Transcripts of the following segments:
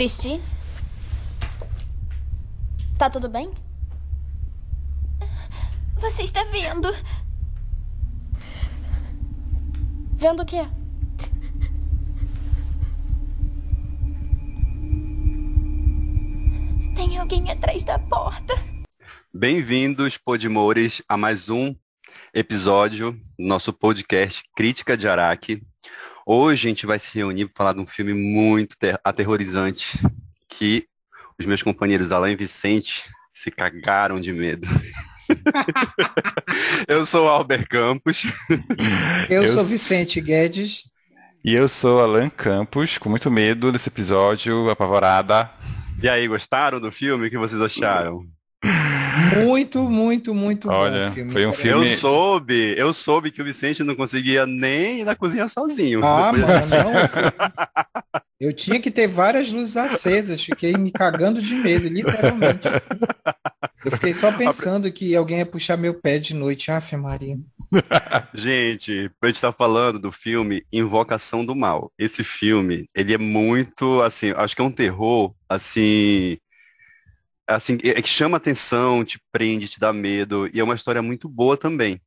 Christy? Tá tudo bem? Você está vendo? Vendo o quê? Tem alguém atrás da porta. Bem-vindos, Podimores, a mais um episódio do nosso podcast Crítica de Araque. Hoje a gente vai se reunir para falar de um filme muito aterrorizante que os meus companheiros Alain e Vicente se cagaram de medo. eu sou Albert Campos. Eu, eu sou Vicente Guedes. E eu sou Alan Campos, com muito medo desse episódio, apavorada. E aí, gostaram do filme? O que vocês acharam? Muito, muito, muito Olha, bom filme. Foi um filme. Eu soube, eu soube que o Vicente não conseguia nem ir na cozinha sozinho. Ah, mano, não. Eu tinha que ter várias luzes acesas, fiquei me cagando de medo, literalmente. Eu fiquei só pensando que alguém ia puxar meu pé de noite. Aff, Maria. Gente, a gente tá falando do filme Invocação do Mal. Esse filme, ele é muito, assim, acho que é um terror, assim, assim, é que chama atenção, te prende, te dá medo, e é uma história muito boa também.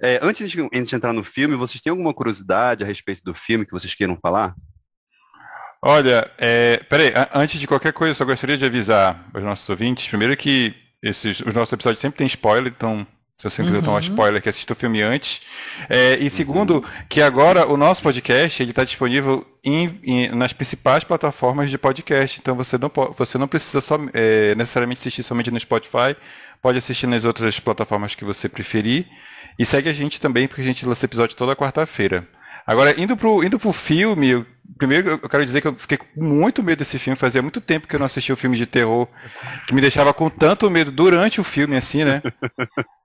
É, antes de, antes de entrar no filme, vocês têm alguma curiosidade a respeito do filme que vocês queiram falar? Olha, é, peraí, antes de qualquer coisa, eu só gostaria de avisar os nossos ouvintes, primeiro que esses, os nossos episódios sempre tem spoiler, então se você não quiser uhum. tomar spoiler, que assista o filme antes. É, e segundo, uhum. que agora o nosso podcast ele está disponível em, em, nas principais plataformas de podcast. Então você não, você não precisa só, é, necessariamente assistir somente no Spotify, pode assistir nas outras plataformas que você preferir. E segue a gente também, porque a gente lança episódio toda quarta-feira. Agora, indo pro, indo pro filme, primeiro eu quero dizer que eu fiquei com muito medo desse filme. Fazia muito tempo que eu não assistia um filme de terror que me deixava com tanto medo durante o filme, assim, né?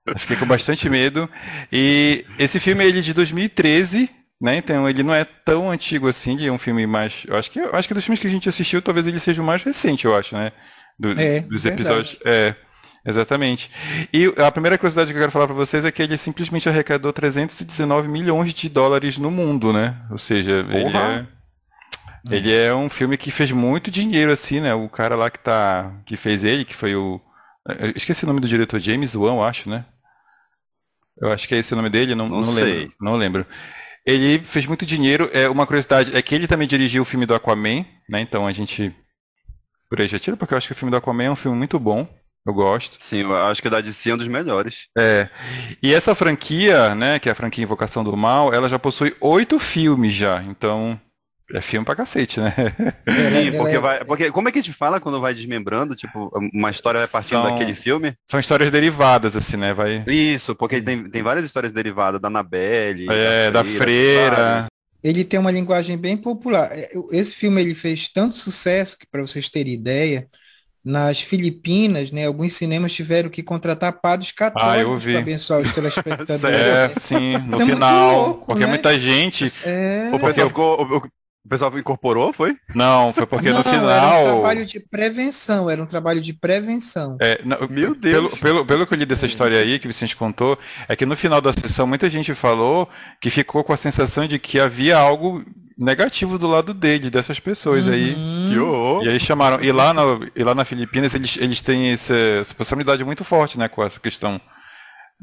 Eu fiquei com bastante medo. E esse filme é ele de 2013, né? Então ele não é tão antigo assim, ele é um filme mais. Eu acho que, eu acho que dos filmes que a gente assistiu, talvez ele seja o mais recente, eu acho, né? Do, é, dos episódios. É. Exatamente. E a primeira curiosidade que eu quero falar para vocês é que ele simplesmente arrecadou 319 milhões de dólares no mundo, né? Ou seja, ele é, ele é um filme que fez muito dinheiro, assim, né? O cara lá que, tá, que fez ele, que foi o. Eu esqueci o nome do diretor, James Wan, eu acho, né? Eu acho que é esse o nome dele, não, não, não lembro. Não lembro. Ele fez muito dinheiro. É uma curiosidade é que ele também dirigiu o filme do Aquaman, né? Então a gente por aí já tira porque eu acho que o filme do Aquaman é um filme muito bom. Eu gosto. Sim, eu acho que a da DC é um dos melhores. É. E essa franquia, né, que é a franquia Invocação do Mal, ela já possui oito filmes já. Então, é filme pra cacete, né? Sim, porque, vai, porque como é que a gente fala quando vai desmembrando? Tipo, uma história vai partindo são, daquele filme? São histórias derivadas, assim, né? Vai... Isso, porque tem, tem várias histórias derivadas da Anabelle. É, da freira. Da freira. Ele tem uma linguagem bem popular. É, esse filme ele fez tanto sucesso que, para vocês terem ideia, nas Filipinas, né, alguns cinemas tiveram que contratar padres católicos ah, para abençoar os telespectadores. é, sim, no é final, louco, porque né? muita gente... É... O, pessoal ficou, o, o pessoal incorporou, foi? Não, foi porque não, no final. Era um trabalho de prevenção, era um trabalho de prevenção. É, não, Meu Deus. Pelo, pelo, pelo que eu li dessa história aí que o Vicente contou, é que no final da sessão muita gente falou que ficou com a sensação de que havia algo negativo do lado dele, dessas pessoas uhum. aí. E aí chamaram. E lá, no, e lá na Filipinas eles, eles têm essa, essa possibilidade muito forte, né, com essa questão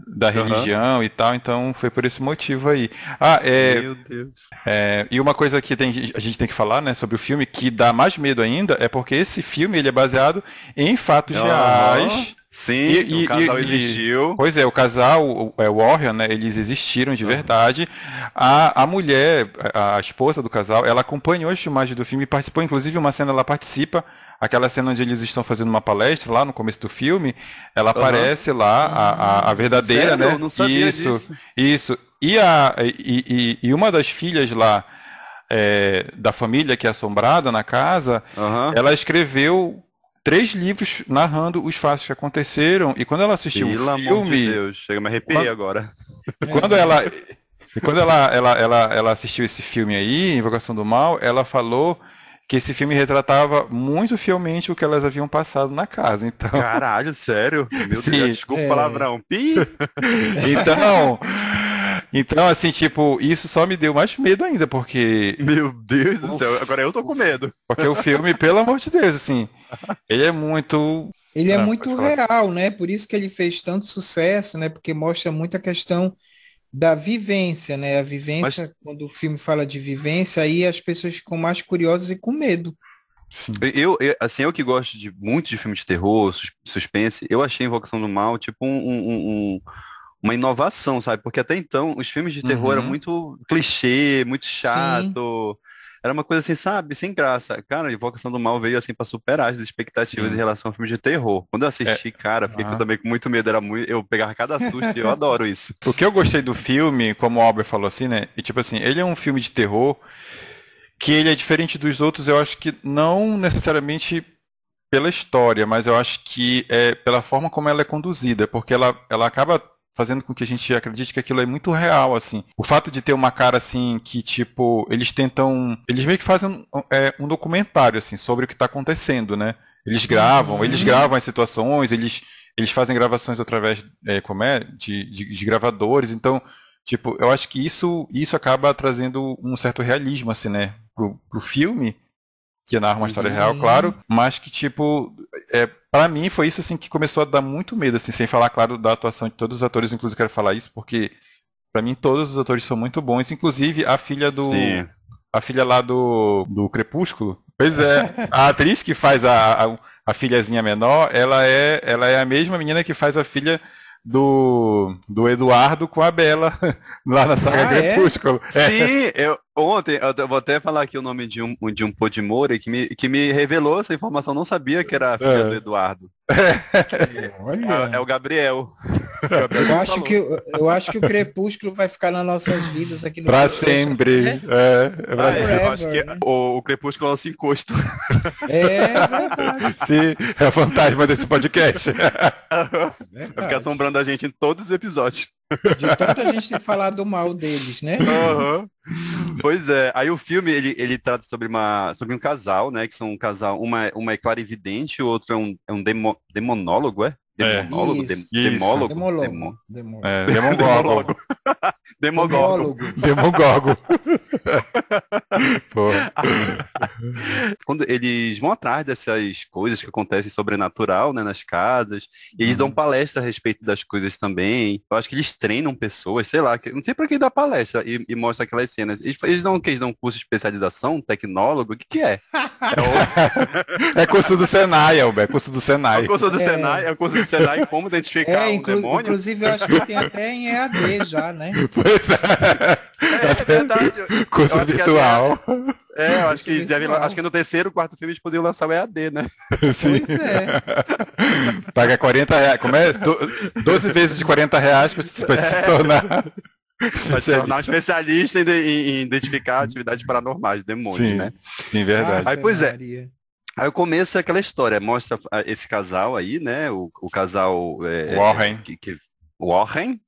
da religião uhum. e tal, então foi por esse motivo aí. Ah, é, Meu Deus. É, e uma coisa que tem, a gente tem que falar, né, sobre o filme, que dá mais medo ainda, é porque esse filme ele é baseado em fatos uhum. reais Sim, e, o casal e, existiu. Pois é, o casal, o, é, Warrior, né, eles existiram de verdade. A, a mulher, a, a, esposa do casal, ela acompanhou as filmagens do filme e participou, inclusive, uma cena ela participa, aquela cena onde eles estão fazendo uma palestra lá no começo do filme, ela uhum. aparece lá, a, a, a verdadeira, Sério? né? não sabia isso, disso. isso. E, a, e, e, e uma das filhas lá, é, da família que é assombrada na casa, uhum. ela escreveu três livros narrando os fatos que aconteceram. E quando ela assistiu Pelo o filme. De Deus, chega a me arrepiar quando, agora. Quando ela. Quando ela, ela, ela, ela assistiu esse filme aí, Invocação do Mal, ela falou que esse filme retratava muito fielmente o que elas haviam passado na casa. Então... Caralho, sério? Meu Deus, desculpa o é. palavrão. Pi! então, Então, assim, tipo, isso só me deu mais medo ainda, porque. Meu Deus do céu, agora eu tô com medo. Porque o filme, pelo amor de Deus, assim, ele é muito. Ele é ah, muito real, né? Por isso que ele fez tanto sucesso, né? Porque mostra muito a questão da vivência, né? A vivência, Mas... quando o filme fala de vivência, aí as pessoas ficam mais curiosas e com medo. Sim. Eu, eu, assim, eu que gosto de muito de filme de terror, suspense, eu achei Invocação do Mal, tipo, um, um, um uma inovação, sabe? Porque até então os filmes de terror uhum. eram muito clichê, muito chato. Sim. Era uma coisa assim, sabe, sem graça. Cara, Invocação do Mal veio assim para superar as expectativas Sim. em relação ao filme de terror. Quando eu assisti, é. cara, fiquei ah. também com muito medo. Era muito, eu pegava cada susto e eu adoro isso. O que eu gostei do filme, como o Albert falou assim, né? E tipo assim, ele é um filme de terror que ele é diferente dos outros, eu acho que não necessariamente pela história, mas eu acho que é pela forma como ela é conduzida, porque ela, ela acaba fazendo com que a gente acredite que aquilo é muito real, assim. O fato de ter uma cara, assim, que, tipo, eles tentam... Eles meio que fazem um, é, um documentário, assim, sobre o que está acontecendo, né? Eles gravam, uhum. eles gravam as situações, eles, eles fazem gravações através é, como é? De, de, de, gravadores, então, tipo, eu acho que isso, isso acaba trazendo um certo realismo, assim, né? Pro, pro filme, que narra uma história Sim. real, claro, mas que, tipo, é, para mim foi isso, assim, que começou a dar muito medo, assim, sem falar, claro, da atuação de todos os atores, inclusive quero falar isso, porque para mim todos os atores são muito bons, inclusive a filha do... Sim. A filha lá do, do Crepúsculo, Pois é, a atriz que faz a, a, a, filhazinha menor, ela é, ela é a mesma menina que faz a filha do, do Eduardo com a Bela, lá na saga ah, é? Crepúsculo. É? Sim, eu, ontem, eu vou até falar aqui o nome de um, de um Podimori que me, que me revelou essa informação, não sabia que era a filha é. do Eduardo. É, é, o Gabriel. Eu acho, que, eu acho que o Crepúsculo vai ficar nas nossas vidas aqui no Pra sempre. Né? É, é pra ah, sempre. Eu acho que o, o Crepúsculo é o encosto. É verdade. Sim, é o fantasma desse podcast. Vai ficar assombrando a gente em todos os episódios. De tanta gente falar do mal deles, né? Uhum. Pois é. Aí o filme, ele, ele trata sobre, uma, sobre um casal, né? Que são um casal, uma, uma é clarividente, o outro é um, é um demo, demonólogo, é? Demonólogo? É. Dem, demólogo? Demólogo. Demo, é, demogólogo. Demogorgo. Demogorgo. Quando eles vão atrás dessas coisas que acontecem sobrenatural, né, nas casas, e eles dão uhum. palestra a respeito das coisas também. Eu acho que eles treinam pessoas, sei lá, que, não sei para quem dá palestra e, e mostra aquelas cenas. Eles, eles dão que eles dão curso de especialização, tecnólogo, o que que é? É, o... é curso do Senai, Elber, é curso do Senai. É curso do é... Senai, é curso do Senai como identificar é, inclu um demônio. Inclusive, eu acho que tem até em EAD já, né? Pois é. É, é verdade. Curso virtual. É, eu acho que, deve, acho que no terceiro, quarto filme eles poderiam lançar o EAD, né? Sim. Pois é. Paga 40 reais. Como é? 12 vezes de 40 reais para se, é. se tornar. Para se tornar um especialista em, em, em, identificar atividades paranormais, demônios, sim, né? Sim, verdade. Aí, pois é. Aí o começo é aquela história, mostra esse casal aí, né? O, o casal é, Warren. Que, que, Warren.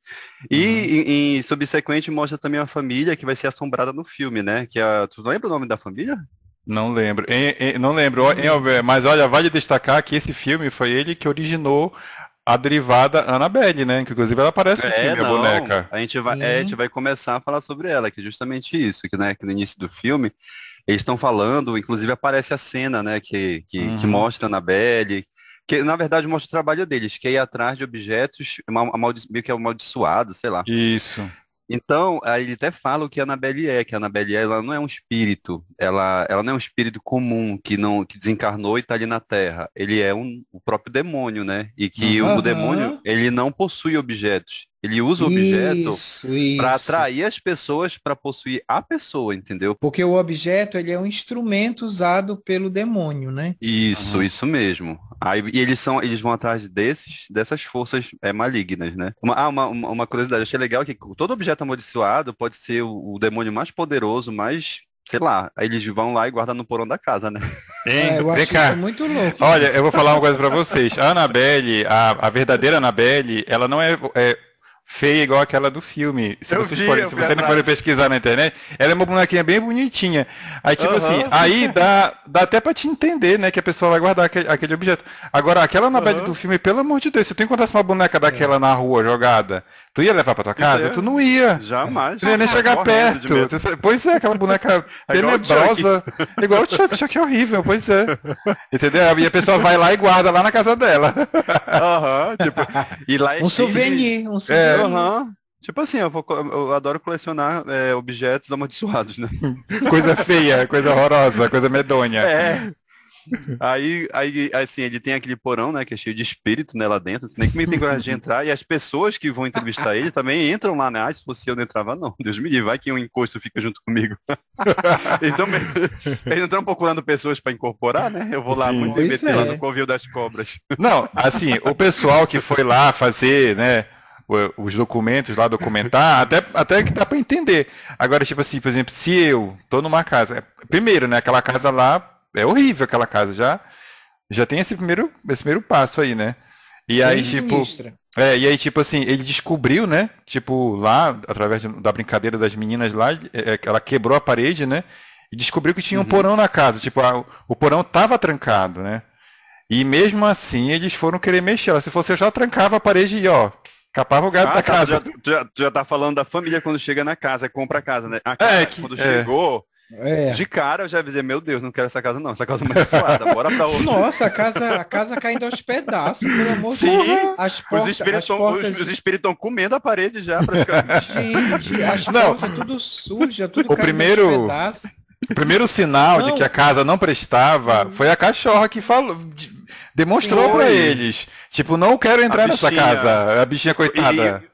E uhum. em, em, subsequente mostra também a família que vai ser assombrada no filme, né? Que a, tu lembra o nome da família? Não lembro. não lembro. mas olha, vale destacar que esse filme foi ele que originou a derivada Annabelle, né? Que inclusive ela aparece no é, filme, não, a boneca. A gente, vai, é, a gente vai começar a falar sobre ela, que é justamente isso, que, né, que no início do filme eles estão falando, inclusive aparece a cena, né, que, que, uhum. que mostra a Annabelle, que na verdade mostra o trabalho deles, que é ir atrás de objetos meio que amaldiçoados, sei lá. Isso. Então, aí ele até fala o que a Annabelle é, que a Annabelle ela não é um espírito, ela, ela não é um espírito comum que não que desencarnou e está ali na Terra. Ele é um, o próprio demônio, né? E que uhum. o demônio, ele não possui objetos. Ele usa o objeto para atrair as pessoas para possuir a pessoa, entendeu? Porque o objeto ele é um instrumento usado pelo demônio, né? Isso, uhum. isso mesmo. Aí, e eles são, eles vão atrás desses, dessas forças é, malignas, né? Uma, ah, uma, uma curiosidade, achei legal que todo objeto amaldiçoado pode ser o, o demônio mais poderoso, mais sei lá, aí eles vão lá e guardam no porão da casa, né? É, eu acho cá. muito louco. Olha, eu vou falar uma coisa para vocês. A Annabelle, a, a verdadeira Annabelle, ela não é, é feia igual aquela do filme. Se, vocês vi, forem, se você não for pesquisar na internet, ela é uma bonequinha bem bonitinha. Aí, tipo uhum. assim, aí dá, dá até pra te entender, né, que a pessoa vai guardar aquele, aquele objeto. Agora, aquela na uhum. do filme, pelo amor de Deus, se tu encontrasse uma boneca daquela é. na rua jogada, tu ia levar pra tua casa? É. Tu não ia. Jamais. Tu ia nem chegar perto. Pois é, aquela boneca é tenebrosa. Igual o Chuck. Chuck é horrível, pois é. Entendeu? E a pessoa vai lá e guarda lá na casa dela. Aham, uhum, tipo, e lá é um souvenir, um souvenir. É, Uhum. Tipo assim, eu, vou, eu adoro colecionar é, objetos amaldiçoados, né? coisa feia, coisa horrorosa, coisa medonha. É. Aí, aí, assim, ele tem aquele porão, né, que é cheio de espírito, né, lá dentro, assim, nem como ele tem coragem de entrar, e as pessoas que vão entrevistar ele também entram lá, né, ah, se fosse eu não entrava, não, Deus me livre, vai que um encosto fica junto comigo. então, eles não estão procurando pessoas para incorporar, né, eu vou lá Sim, muito meter é. lá no covil das cobras. Não, assim, o pessoal que foi lá fazer, né, os documentos lá, documentar, até, até que dá para entender. Agora, tipo assim, por exemplo, se eu tô numa casa, é, primeiro, né, aquela casa lá, é horrível aquela casa, já já tem esse primeiro, esse primeiro passo aí, né? E aí, tipo. É, e aí, tipo assim, ele descobriu, né? Tipo, lá, através da brincadeira das meninas lá, é, é, ela quebrou a parede, né? E descobriu que tinha um uhum. porão na casa. Tipo, a, o porão tava trancado, né? E mesmo assim, eles foram querer mexer. Se fosse eu já trancava a parede e, ó, Capava o gato ah, da tá, casa. Tu já, tu já, tá falando da família quando chega na casa, compra a casa, né? A casa, é, que, quando é. chegou, é. de cara eu já avisei, meu Deus, não quero essa casa não, essa casa é muito suada, bora pra outra. Nossa, a casa, a casa caindo aos pedaços, pelo amor de Deus. As portas, os espíritos estão comendo a parede já, praticamente. Gente, as não. portas tudo suja, tudo o primeiro... O primeiro sinal não. de que a casa não prestava foi a cachorra que falou, demonstrou para eles. Tipo, não quero entrar nessa casa. A bichinha coitada. E,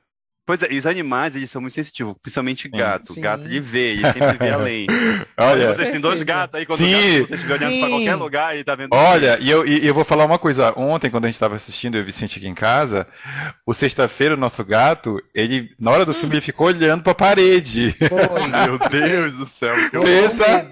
Pois é, e os animais, eles são muito sensitivos, principalmente gato. Sim. Gato, ele vê, ele sempre vê além. Olha, vocês têm dois gatos aí, quando Sim. gato, você estiver olhando pra qualquer lugar e tá vendo... Olha, e eu, e eu vou falar uma coisa. Ontem, quando a gente estava assistindo, eu e o Vicente aqui em casa, o sexta-feira, o nosso gato, ele, na hora do hum. filme, ele ficou olhando pra parede. Meu Deus do céu. Pensa,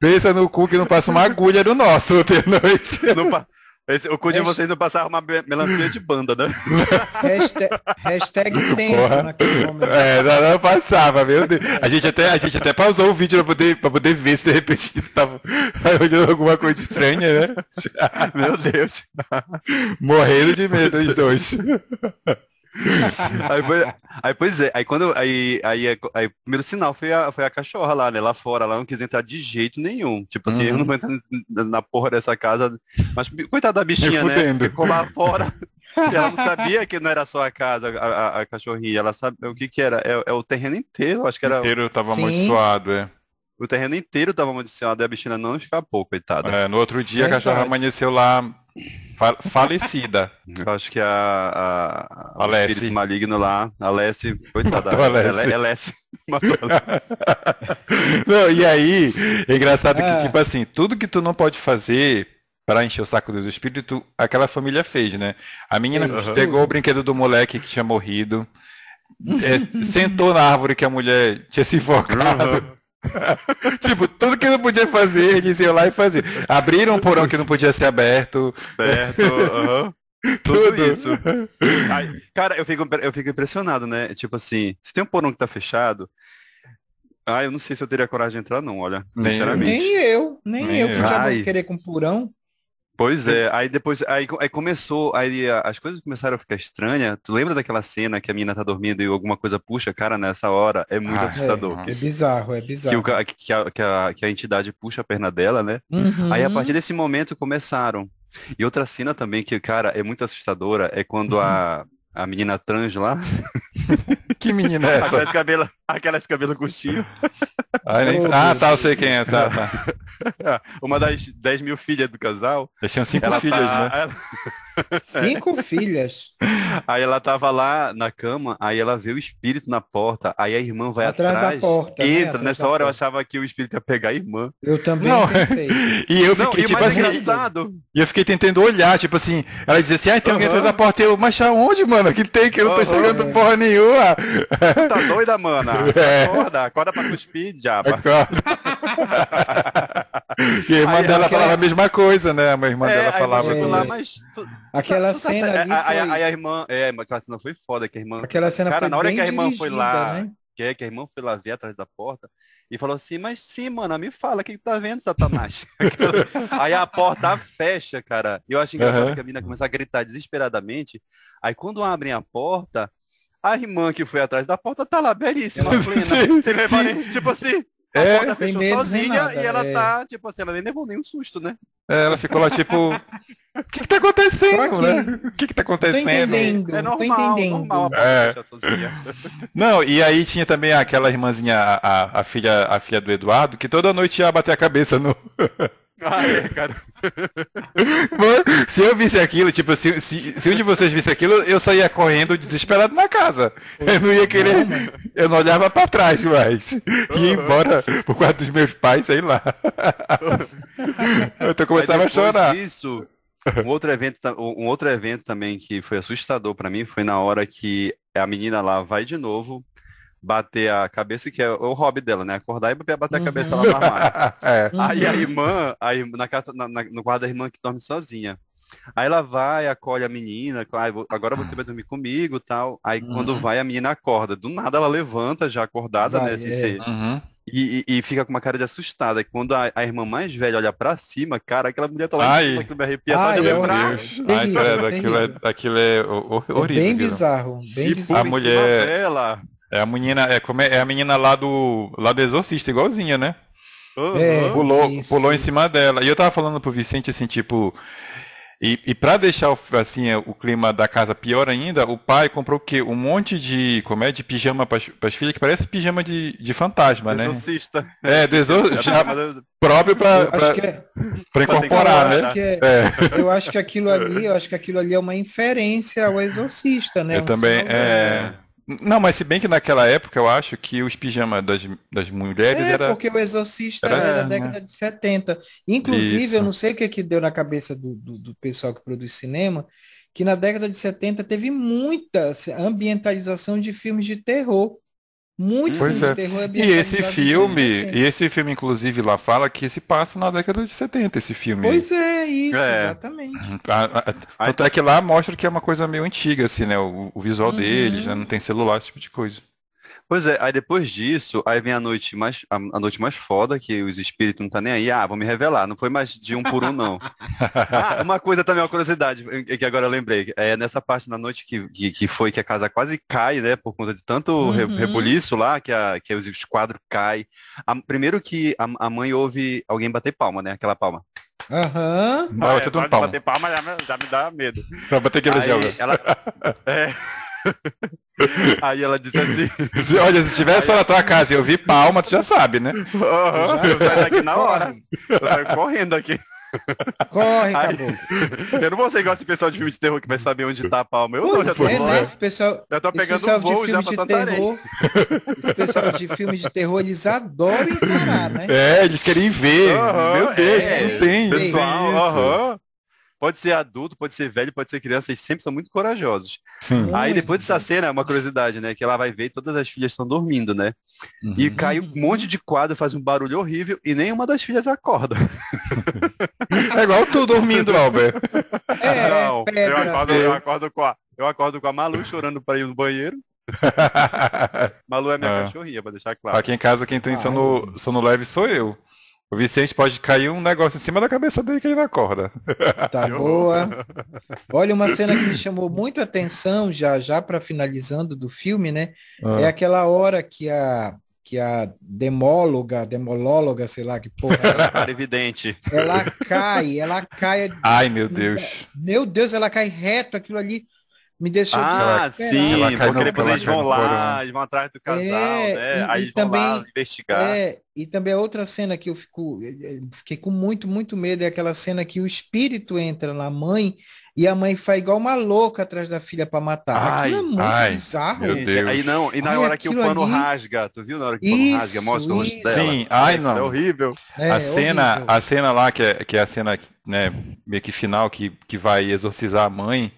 pensa no cu que não passa uma agulha no nosso de noite. Não, esse, o cu de vocês não passava uma melancia de banda, né? Hashtag, hashtag tenso naquele momento. É, não, não, passava, meu Deus. A gente até, a gente até pausou o vídeo pra poder, pra poder ver se de repente tava olhando alguma coisa estranha, né? Meu Deus. Morrendo de medo os dois aí, aí, pois é, aí quando aí, aí, aí, o primeiro sinal foi a, foi a cachorra lá, né? Lá fora, ela não quis entrar de jeito nenhum. Tipo assim, uhum. eu não uhum. vou entrar na porra dessa casa. Mas coitada da bichinha, né? Ficou lá fora. E ela não sabia que não era só a casa, a, a, a cachorrinha. Ela sabe o que que era. É, é, o terreno inteiro, acho que era. O inteiro tava Sim. amaldiçoado, é. O terreno inteiro tava amaldiçoado e a bichinha não escapou, coitada. É, no outro dia é a cachorra amanheceu lá falecida. Eu acho que a, a, a espírito maligno lá, a Lessie, coitada, a Lessie. É Lessie. não, e aí, é engraçado que, tipo assim, tudo que tu não pode fazer para encher o saco dos espíritos, aquela família fez, né? A menina uhum. pegou o brinquedo do moleque que tinha morrido, é, sentou na árvore que a mulher tinha se invocado. Uhum. tipo, tudo que não podia fazer, eles iam lá e faziam. Abriram um porão que não podia ser aberto. Aberto, uhum. Tudo, Tudo isso. Ai, cara, eu fico, eu fico impressionado, né? Tipo assim, se tem um porão que tá fechado, ah, eu não sei se eu teria coragem de entrar, não, olha. Nem, sinceramente. Nem eu, nem, nem eu, que já vou querer com porão. Pois é, aí depois, aí, aí, começou, aí as coisas começaram a ficar estranhas. Tu lembra daquela cena que a menina tá dormindo e alguma coisa puxa, cara, nessa hora? É muito ah, assustador. É, é, bizarro, é bizarro. Que, o, que, a, que, a, que, a, entidade puxa a perna dela, né? Uhum. Aí a partir desse momento começaram. E outra cena também que, cara, é muito assustadora é quando uhum. a, a menina trans lá. que menina é essa? Aquelas cabelos, aquelas cabelo curtinho. Ah, nem... ah, tá, eu sei quem é essa. Tá. Uma das 10 mil filhas do casal. Eles tinham cinco filhas, tá... né? Ela... Cinco filhas. Aí ela tava lá na cama, aí ela vê o espírito na porta, aí a irmã vai atrás, atrás da porta, né? entra. Né? Nessa hora porta. eu achava que o espírito ia pegar a irmã. Eu também não. pensei. e eu fiquei, não, tipo assim, engraçado. e eu fiquei tentando olhar, tipo assim, ela dizia assim, ah, tem alguém atrás da porta, eu, mas aonde, mano? Que tem que eu não tô chegando é. porra nenhuma. Tá doida, mana? É. Acorda, acorda pra cuspir, diabo. Acorda. e a irmã aí, dela aquela... falava a mesma coisa, né? A irmã é, dela falava. Lá, mas tu, aquela tu, tu cena tá, ali. Foi... Aí, aí, a irmã. É, aquela cena foi foda, que a irmã. Aquela cena Cara, foi na hora que a irmã dirigida, foi lá. Né? Que, é, que a irmã foi lá ver atrás da porta e falou assim, mas sim, mano, me fala, o que, que tá vendo, Satanás? aí a porta fecha, cara. E eu acho engraçado uhum. que a menina começa a gritar desesperadamente. Aí quando abrem a porta, a irmã que foi atrás da porta tá lá belíssima, plena. Tipo assim, a é, porta fechou medo, sozinha nada, e ela é. tá, tipo assim, ela nem levou nenhum susto, né? É, ela ficou lá tipo, o que que tá acontecendo, né? O que que tá acontecendo? É normal. Normal é. Não, e aí tinha também aquela irmãzinha, a, a, filha, a filha do Eduardo, que toda noite ia bater a cabeça no... Ah, é, cara. Mano, se eu visse aquilo, tipo, se, se, se, um de vocês visse aquilo, eu saía correndo desesperado na casa. Eu não ia querer. Eu não olhava pra trás mais. Ia embora pro quarto dos meus pais, sei lá. Eu começava a chorar. Isso, um outro evento, um outro evento também que foi assustador para mim foi na hora que a menina lá vai de novo bater a cabeça, que é o hobby dela, né? Acordar e bater a cabeça uhum. lá no armário. é. Aí a irmã, a irmã na casa, na, na, no quarto da irmã que dorme sozinha. Aí ela vai, acolhe a menina, agora você vai dormir comigo tal. Aí uhum. quando vai, a menina acorda. Do nada ela levanta, já acordada, vai, né? Assim, é. uhum. e, e, e, fica com uma cara de assustada. E quando a, a, irmã mais velha olha pra cima, cara, aquela mulher tá lá Ai. em cima, que me arrepia só de lembrar. Ai, credo, aquilo é, aquilo é horrível. É bem bizarro, bem bizarro. A mulher... Dela, é a menina, é, como é, é a menina lá do, lá do Exorcista, igualzinha, né? É, pulou, isso. pulou em cima dela. E eu tava falando pro Vicente assim, tipo, e, e para deixar o, assim, o clima da casa pior ainda, o pai comprou o quê? Um monte de, como é, de pijama para as filhas que parece pijama de, de fantasma, né? Exorcista. É, do exorcista. próprio para é, incorporar, né? É, é. Eu acho que aquilo ali, eu acho que aquilo ali é uma inferência ao exorcista, né? Eu um também, é... Não, mas se bem que naquela época eu acho que os pijamas das, das mulheres é, era. porque o Exorcista era, era da assim, década né? de 70. Inclusive, Isso. eu não sei o que, é que deu na cabeça do, do, do, pessoal que produz cinema, que na década de 70 teve muita ambientalização de filmes de terror. Muito pois filme é. de terror é E esse filme, e esse filme, inclusive, lá fala que se passa na década de 70, esse filme. Pois é, isso, é. exatamente. Tanto é que lá mostra que é uma coisa meio antiga, assim, né? O, o visual uhum. deles, né? Não tem celular, esse tipo de coisa. Pois é, aí depois disso, aí vem a noite mais, a, a, noite mais foda, que os espíritos não tá nem aí, ah, vão me revelar, não foi mais de um por um, não. ah, uma coisa também, uma curiosidade, que agora eu lembrei, é nessa parte da noite que, que, que foi que a casa quase cai, né, por conta de tanto uhum. rebuliço lá, que, a, que os quadros caem. A, primeiro que a, a mãe ouve alguém bater palma, né, aquela palma. Aham. Uhum. Ah, é, só palma. bater palma já, já, me dá medo. Pra bater aquele gel. Ela, é, Aí ela disse assim. Olha, se tivesse só na tua casa e eu vi palma, tu já sabe, né? Uhum, eu saio daqui na hora. Eu saio correndo aqui. Corre, acabou. Eu não vou ser igual esse pessoal de filme de terror que vai saber onde tá a palma. Eu não, já tô é, esse pessoal, Já tô pegando um voo já pra terror, Esse pessoal de filmes de terror, eles adoram encarar, né? É, eles querem ver. Uhum, Meu Deus, é, não tem. Pessoal, aham. Pode ser adulto, pode ser velho, pode ser criança, eles sempre são muito corajosos. Sim. Aí depois dessa cena, uma curiosidade, né? Que ela vai ver e todas as filhas estão dormindo, né? Uhum. E cai um monte de quadro, faz um barulho horrível e nenhuma das filhas acorda. É igual tu dormindo, Albert. É, Não, eu acordo, eu acordo, com a, eu acordo com a Malu chorando para ir no banheiro. Malu é minha é. cachorrinha, pra deixar claro. Aqui em casa quem tem ah, sono, sono leve sou eu. O Vicente pode cair um negócio em cima da cabeça dele que ele não acorda. Tá boa. Olha, uma cena que me chamou muito atenção, já já para finalizando do filme, né? Ah. É aquela hora que a que a demóloga, demolóloga, sei lá que porra. Ela, evidente. Ela cai, ela cai. Ai, meu Deus. Meu Deus, ela cai reto aquilo ali me deixou Ah, sim, porque depois eles vão lá, eles vão atrás do casal, é, né? E, Aí e também, lá investigar. É, e também a outra cena que eu fico, eh, fiquei com muito, muito medo é aquela cena que o espírito entra na mãe e a mãe faz igual uma louca atrás da filha para matar. Ai, aquilo é muito ai, bizarro. Meu Deus. Aí não, e na ai, hora que o pano ali... rasga, tu viu na hora que o pano isso, rasga, mostra o rosto dela? Sim, ai não. É horrível. É, a cena, horrível. a cena lá que é, que é a cena, né, meio que final que, que vai exorcizar a mãe,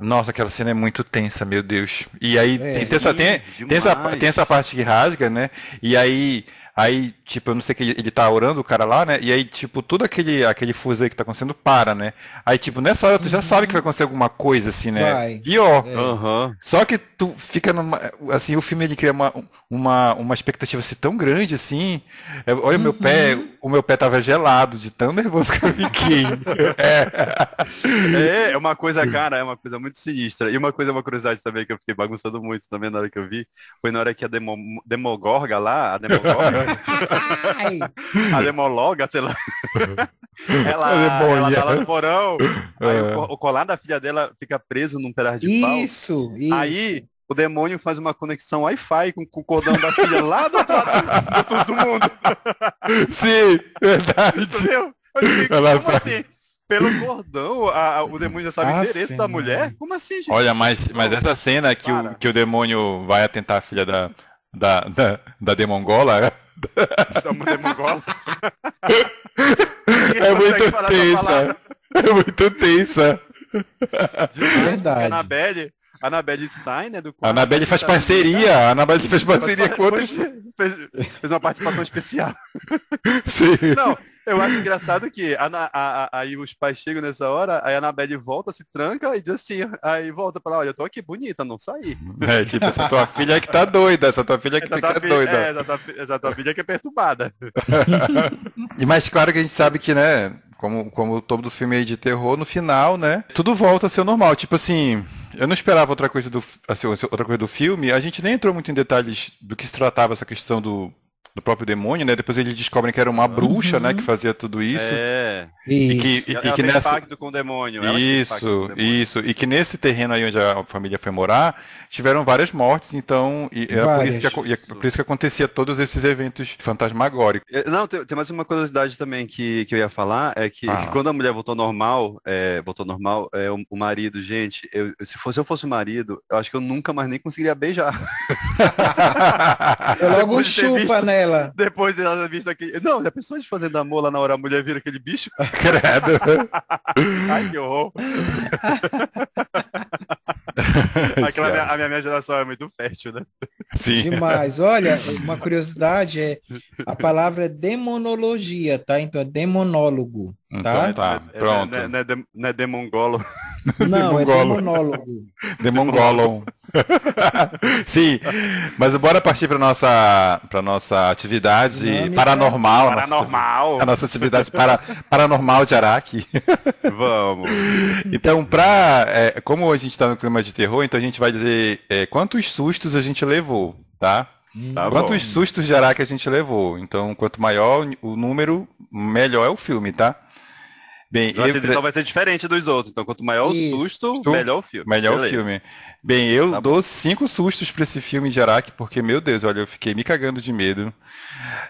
nossa, aquela cena é muito tensa, meu Deus. E aí é, tem, essa, tem, tem, essa, tem essa parte que rasga, né? E aí Aí, tipo, eu não sei que ele, ele tá orando o cara lá, né? E aí, tipo, tudo aquele, aquele fuso aí que tá acontecendo para, né? Aí, tipo, nessa hora tu já sabe que vai acontecer alguma coisa, assim, né? Vai. E ó, é. uhum. só que tu fica numa. Assim, o filme ele cria uma, uma, uma expectativa assim, tão grande, assim. É, olha o meu uhum. pé, o meu pé tava gelado de tão nervoso que eu fiquei. é. é, é uma coisa, cara, é uma coisa muito sinistra. E uma coisa, uma curiosidade também que eu fiquei bagunçando muito também na hora que eu vi, foi na hora que a Demo, Demogorga lá, a Demogorga, a demologa, sei lá. ela, ela tá lá no porão, aí o, o, colar da filha dela fica preso num pedaço de pau. Isso, isso. Aí o demônio faz uma conexão Wi-Fi com, com, o cordão da filha lá do outro lado do, mundo. Sim, verdade. Entendeu? Ela como assim? Pelo cordão, a, a, o demônio já sabe o endereço da mulher? Como assim, gente? Olha, mas, mas essa cena que o, que o demônio vai atentar a filha da, da, da, da Demongola. Da Demongola? é muito tensa. É muito tensa. Verdade. A Anabelle, a Anabelle sai, né? Do a Anabelle faz parceria. A Anabelle faz parceria com outros. Fez, fez uma participação especial. Sim. Não, eu acho engraçado que a, a, a, aí os pais chegam nessa hora, aí a Anabelle volta, se tranca e diz assim, aí volta pra lá, olha, eu tô aqui bonita, não saí. É, tipo, essa tua filha é que tá doida, essa tua filha é que essa fica filha, doida. É, essa tua, essa tua filha é que é perturbada. e mais claro que a gente sabe que, né, como, como todo filme aí de terror, no final, né, tudo volta a ser normal. Tipo assim, eu não esperava outra coisa do, assim, outra coisa do filme, a gente nem entrou muito em detalhes do que se tratava essa questão do do próprio demônio, né? Depois eles descobrem que era uma bruxa, uhum. né, que fazia tudo isso. É. E que, e, e que nessa pacto com o demônio. Isso, demônio. isso. E que nesse terreno aí onde a família foi morar, tiveram várias mortes, então e era por isso, que, e é por isso que acontecia todos esses eventos fantasmagóricos. É, não, tem, tem, mais uma curiosidade também que, que eu ia falar, é que, ah. que quando a mulher voltou normal, é, voltou normal, é, o, o marido, gente, eu, se fosse eu fosse o marido, eu acho que eu nunca mais nem conseguiria beijar. eu logo chupa nela ela. Depois dela ter visto aqui. Não, já pensou de fazendo amor lá na hora a mulher vira aquele bicho? Credo. Ai, que horror. Aquela minha, a minha, minha geração é muito fértil, né? Sim. Demais. Olha, uma curiosidade é a palavra é demonologia, tá? Então é demonólogo. Tá? Então tá, é, pronto. Não é, não, é, não é demongolo. Não, é demonólogo. Demongolon. Sim, mas bora partir para nossa para nossa atividade Dinâmica. paranormal, paranormal. A nossa, a nossa atividade para, paranormal de Araque. Vamos. Então, para é, como a gente está no clima de terror, então a gente vai dizer é, quantos sustos a gente levou, tá? Tá Quantos bom. sustos de Araque a gente levou? Então, quanto maior o número, melhor é o filme, tá? Bem, eu... então vai ser diferente dos outros. Então, quanto maior Isso. o susto, melhor o filme. Melhor Beleza. o filme. Bem, eu tá dou cinco sustos para esse filme de Araque, porque, meu Deus, olha, eu fiquei me cagando de medo.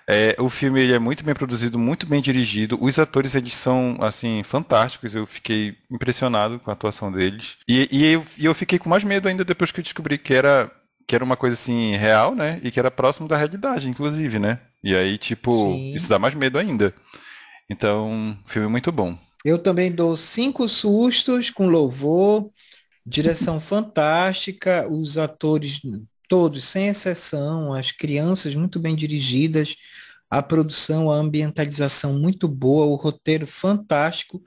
É, o filme ele é muito bem produzido, muito bem dirigido. Os atores, eles são, assim, fantásticos. Eu fiquei impressionado com a atuação deles. E, e, eu, e eu fiquei com mais medo ainda depois que eu descobri que era, que era uma coisa, assim, real, né? E que era próximo da realidade, inclusive, né? E aí, tipo, Sim. isso dá mais medo ainda. Então, filme muito bom. Eu também dou cinco sustos com louvor, direção fantástica, os atores todos, sem exceção, as crianças muito bem dirigidas, a produção, a ambientalização muito boa, o roteiro fantástico.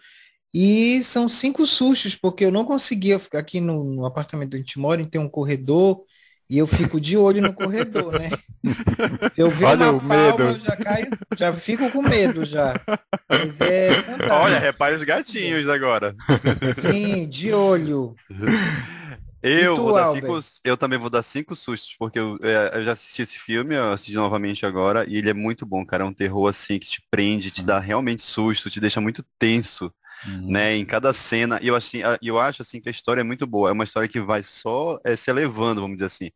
E são cinco sustos, porque eu não conseguia ficar aqui no, no apartamento onde a gente mora, tem um corredor, e eu fico de olho no corredor, né? Se eu ver Olha uma palma, medo. eu já caio, já fico com medo já. É Olha, repare os gatinhos agora. Sim, de olho. Eu, tu, vou dar cinco, eu também vou dar cinco sustos, porque eu, é, eu, já assisti esse filme, eu assisti novamente agora, e ele é muito bom, cara. É um terror assim que te prende, te dá realmente susto, te deixa muito tenso. Uhum. Né, em cada cena, e eu, assim, eu acho assim que a história é muito boa, é uma história que vai só é, se elevando, vamos dizer assim.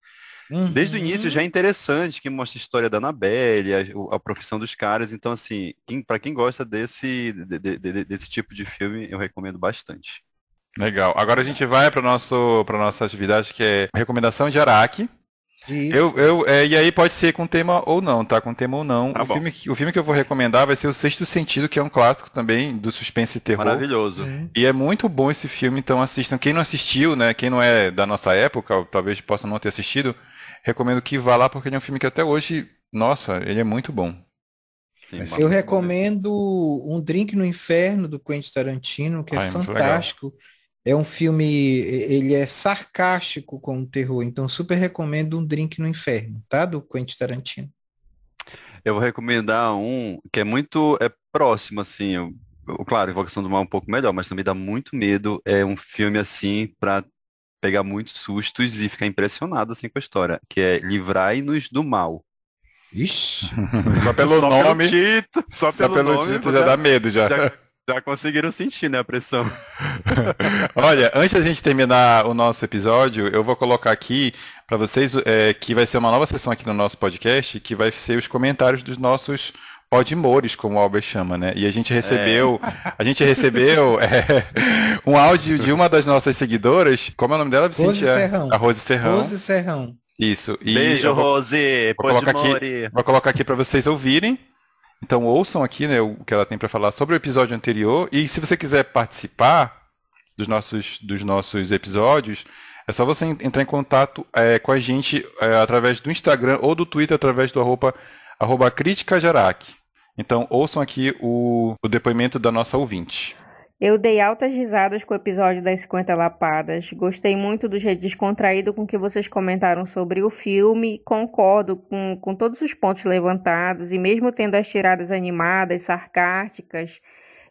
Uhum. Desde o início já é interessante, que mostra a história da Anabelle, a, a profissão dos caras, então assim, para quem gosta desse, de, de, de, desse tipo de filme, eu recomendo bastante. Legal. Agora a gente vai para nossa atividade que é recomendação de Araque. Eu, eu, é, e aí pode ser com tema ou não, tá? Com tema ou não. Tá o, filme, o filme que eu vou recomendar vai ser O Sexto Sentido, que é um clássico também do suspense e terror. Maravilhoso. Uhum. E é muito bom esse filme, então assistam. Quem não assistiu, né? Quem não é da nossa época, ou talvez possa não ter assistido, recomendo que vá lá, porque ele é um filme que até hoje nossa, ele é muito bom. Sim, eu recomendo Um Drink no Inferno, do Quentin Tarantino, que é ah, fantástico. É um filme, ele é sarcástico com o terror, então super recomendo Um Drink no Inferno, tá? Do Quentin Tarantino. Eu vou recomendar um que é muito é próximo, assim, eu, eu, claro, Invocação do Mal é um pouco melhor, mas também dá muito medo. É um filme, assim, para pegar muitos sustos e ficar impressionado, assim, com a história, que é Livrai-nos do Mal. Ixi, só pelo só nome. Pelo título, só, só pelo, nome, título já, já dá medo já. já. Já conseguiram sentir, né, a pressão. Olha, antes da gente terminar o nosso episódio, eu vou colocar aqui para vocês é, que vai ser uma nova sessão aqui no nosso podcast, que vai ser os comentários dos nossos podmores, como o Albert chama, né? E a gente recebeu, é. a gente recebeu é, um áudio de uma das nossas seguidoras, como é o nome dela, Vicente? Rose Serrão. A Rose Serrão. Rose Serrão. Isso. E Beijo, vou, Rose. Vou colocar, aqui, vou colocar aqui para vocês ouvirem. Então ouçam aqui né, o que ela tem para falar sobre o episódio anterior. E se você quiser participar dos nossos, dos nossos episódios, é só você entrar em contato é, com a gente é, através do Instagram ou do Twitter através do arroba, arroba Então ouçam aqui o, o depoimento da nossa ouvinte. Eu dei altas risadas com o episódio das 50 Lapadas. Gostei muito do jeito descontraído com que vocês comentaram sobre o filme. Concordo com, com todos os pontos levantados e mesmo tendo as tiradas animadas, sarcásticas,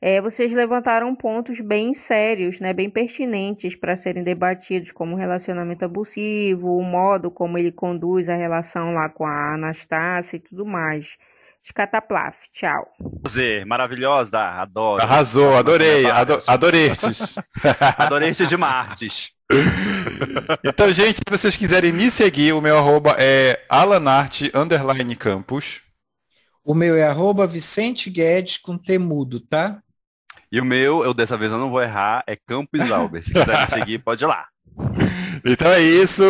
é, vocês levantaram pontos bem sérios, né, bem pertinentes para serem debatidos, como relacionamento abusivo, o modo como ele conduz a relação lá com a Anastácia e tudo mais. Escataplaf, tchau. Zê, maravilhosa, adoro. Arrasou, adorei, ado adorestes. adorestes de Martes. então, gente, se vocês quiserem me seguir, o meu arroba é alanarte, underline campus. O meu é arroba Vicente Guedes com temudo, tá? E o meu, eu dessa vez eu não vou errar, é Campos. Se quiser me seguir, pode ir lá. Então é isso.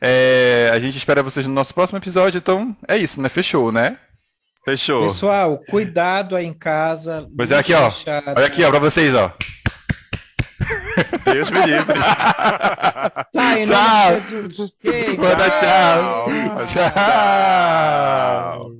É, a gente espera vocês no nosso próximo episódio. Então é isso, né? Fechou, né? Fechou. Pessoal, cuidado aí em casa. Pois é, aqui, ó. Olha aqui, ó, pra vocês, ó. Deus me livre. Tá, tchau. tchau. tchau. tchau. tchau.